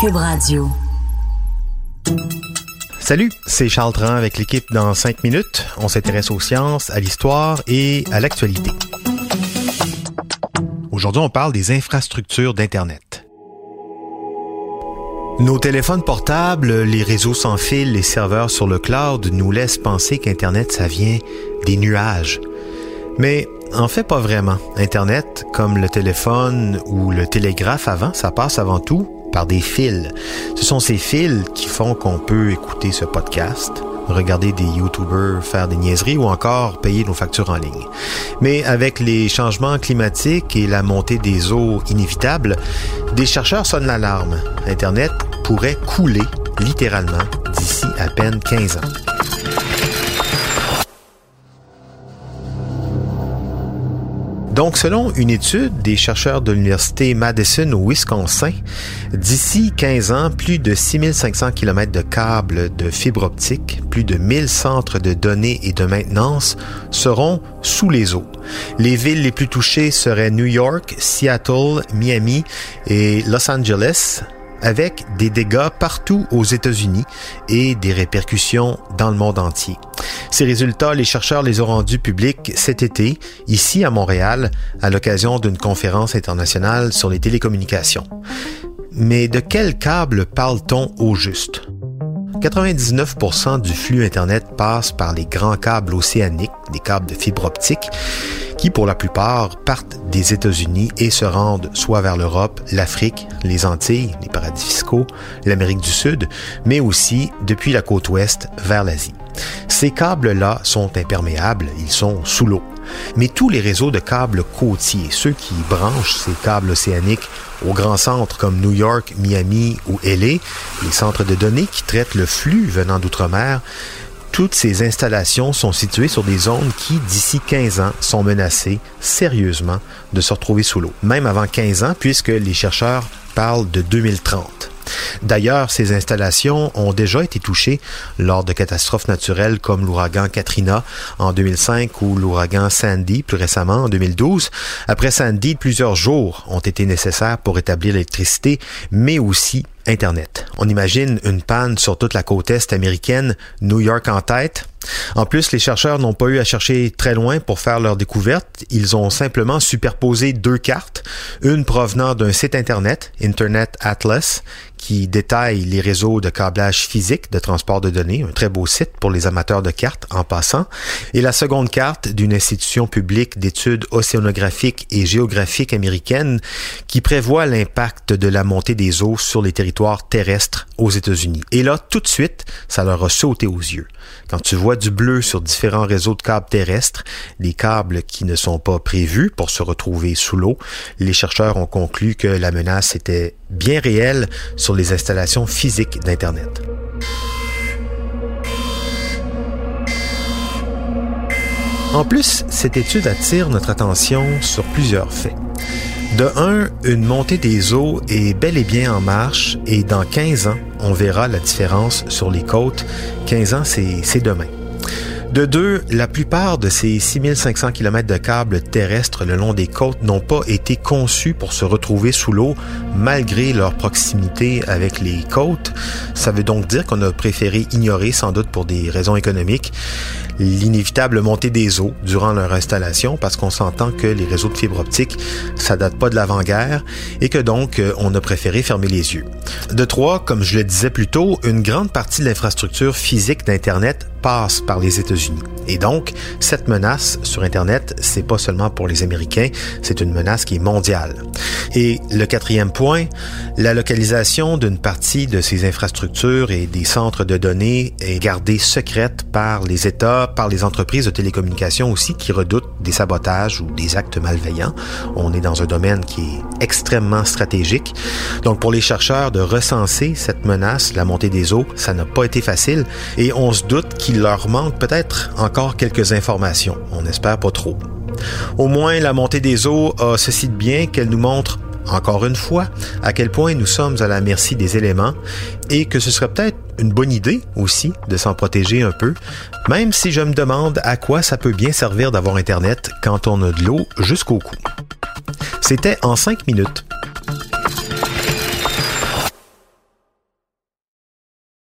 Cube Radio. Salut, c'est Charles Tran avec l'équipe dans 5 minutes. On s'intéresse aux sciences, à l'histoire et à l'actualité. Aujourd'hui, on parle des infrastructures d'Internet. Nos téléphones portables, les réseaux sans fil, les serveurs sur le cloud nous laissent penser qu'Internet, ça vient des nuages. Mais en fait, pas vraiment. Internet, comme le téléphone ou le télégraphe avant, ça passe avant tout par des fils. Ce sont ces fils qui font qu'on peut écouter ce podcast, regarder des YouTubers faire des niaiseries ou encore payer nos factures en ligne. Mais avec les changements climatiques et la montée des eaux inévitables, des chercheurs sonnent l'alarme. Internet pourrait couler littéralement d'ici à peine 15 ans. Donc, selon une étude des chercheurs de l'Université Madison au Wisconsin, d'ici 15 ans, plus de 6500 km de câbles de fibre optique, plus de 1000 centres de données et de maintenance seront sous les eaux. Les villes les plus touchées seraient New York, Seattle, Miami et Los Angeles, avec des dégâts partout aux États-Unis et des répercussions dans le monde entier. Ces résultats, les chercheurs les ont rendus publics cet été, ici à Montréal, à l'occasion d'une conférence internationale sur les télécommunications. Mais de quel câble parle-t-on au juste? 99% du flux Internet passe par les grands câbles océaniques, des câbles de fibre optique, qui pour la plupart partent des États-Unis et se rendent soit vers l'Europe, l'Afrique, les Antilles, les paradis fiscaux, l'Amérique du Sud, mais aussi depuis la côte ouest vers l'Asie. Ces câbles-là sont imperméables, ils sont sous l'eau. Mais tous les réseaux de câbles côtiers, ceux qui branchent ces câbles océaniques aux grands centres comme New York, Miami ou LA, les centres de données qui traitent le flux venant d'outre-mer, toutes ces installations sont situées sur des zones qui, d'ici 15 ans, sont menacées sérieusement de se retrouver sous l'eau. Même avant 15 ans, puisque les chercheurs parlent de 2030. D'ailleurs, ces installations ont déjà été touchées lors de catastrophes naturelles comme l'ouragan Katrina en 2005 ou l'ouragan Sandy plus récemment en 2012. Après Sandy, plusieurs jours ont été nécessaires pour établir l'électricité, mais aussi On imagine une panne sur toute la côte est américaine, New York en tête. En plus, les chercheurs n'ont pas eu à chercher très loin pour faire leur découverte. Ils ont simplement superposé deux cartes, une provenant d'un site Internet, Internet Atlas, qui détaille les réseaux de câblage physique de transport de données, un très beau site pour les amateurs de cartes en passant, et la seconde carte d'une institution publique d'études océanographiques et géographiques américaine qui prévoit l'impact de la montée des eaux sur les territoires terrestres aux États-Unis. Et là, tout de suite, ça leur a sauté aux yeux. Quand tu vois du bleu sur différents réseaux de câbles terrestres, des câbles qui ne sont pas prévus pour se retrouver sous l'eau, les chercheurs ont conclu que la menace était bien réelle sur les installations physiques d'Internet. En plus, cette étude attire notre attention sur plusieurs faits. De un, une montée des eaux est bel et bien en marche et dans 15 ans, on verra la différence sur les côtes. 15 ans, c'est demain. De deux, la plupart de ces 6500 km de câbles terrestres le long des côtes n'ont pas été conçus pour se retrouver sous l'eau malgré leur proximité avec les côtes. Ça veut donc dire qu'on a préféré ignorer, sans doute pour des raisons économiques, l'inévitable montée des eaux durant leur installation parce qu'on s'entend que les réseaux de fibre optique, ça date pas de l'avant-guerre et que donc euh, on a préféré fermer les yeux. De trois, comme je le disais plus tôt, une grande partie de l'infrastructure physique d'Internet passe par les États-Unis. Et donc, cette menace sur Internet, c'est pas seulement pour les Américains, c'est une menace qui est mondiale. Et le quatrième point, la localisation d'une partie de ces infrastructures et des centres de données est gardée secrète par les États, par les entreprises de télécommunications aussi qui redoutent des sabotages ou des actes malveillants. On est dans un domaine qui est extrêmement stratégique. Donc pour les chercheurs de recenser cette menace, la montée des eaux, ça n'a pas été facile et on se doute qu'il leur manque peut-être encore quelques informations. On espère pas trop. Au moins, la montée des eaux a ceci de bien qu'elle nous montre encore une fois, à quel point nous sommes à la merci des éléments et que ce serait peut-être une bonne idée aussi de s'en protéger un peu, même si je me demande à quoi ça peut bien servir d'avoir Internet quand on a de l'eau jusqu'au cou. C'était en cinq minutes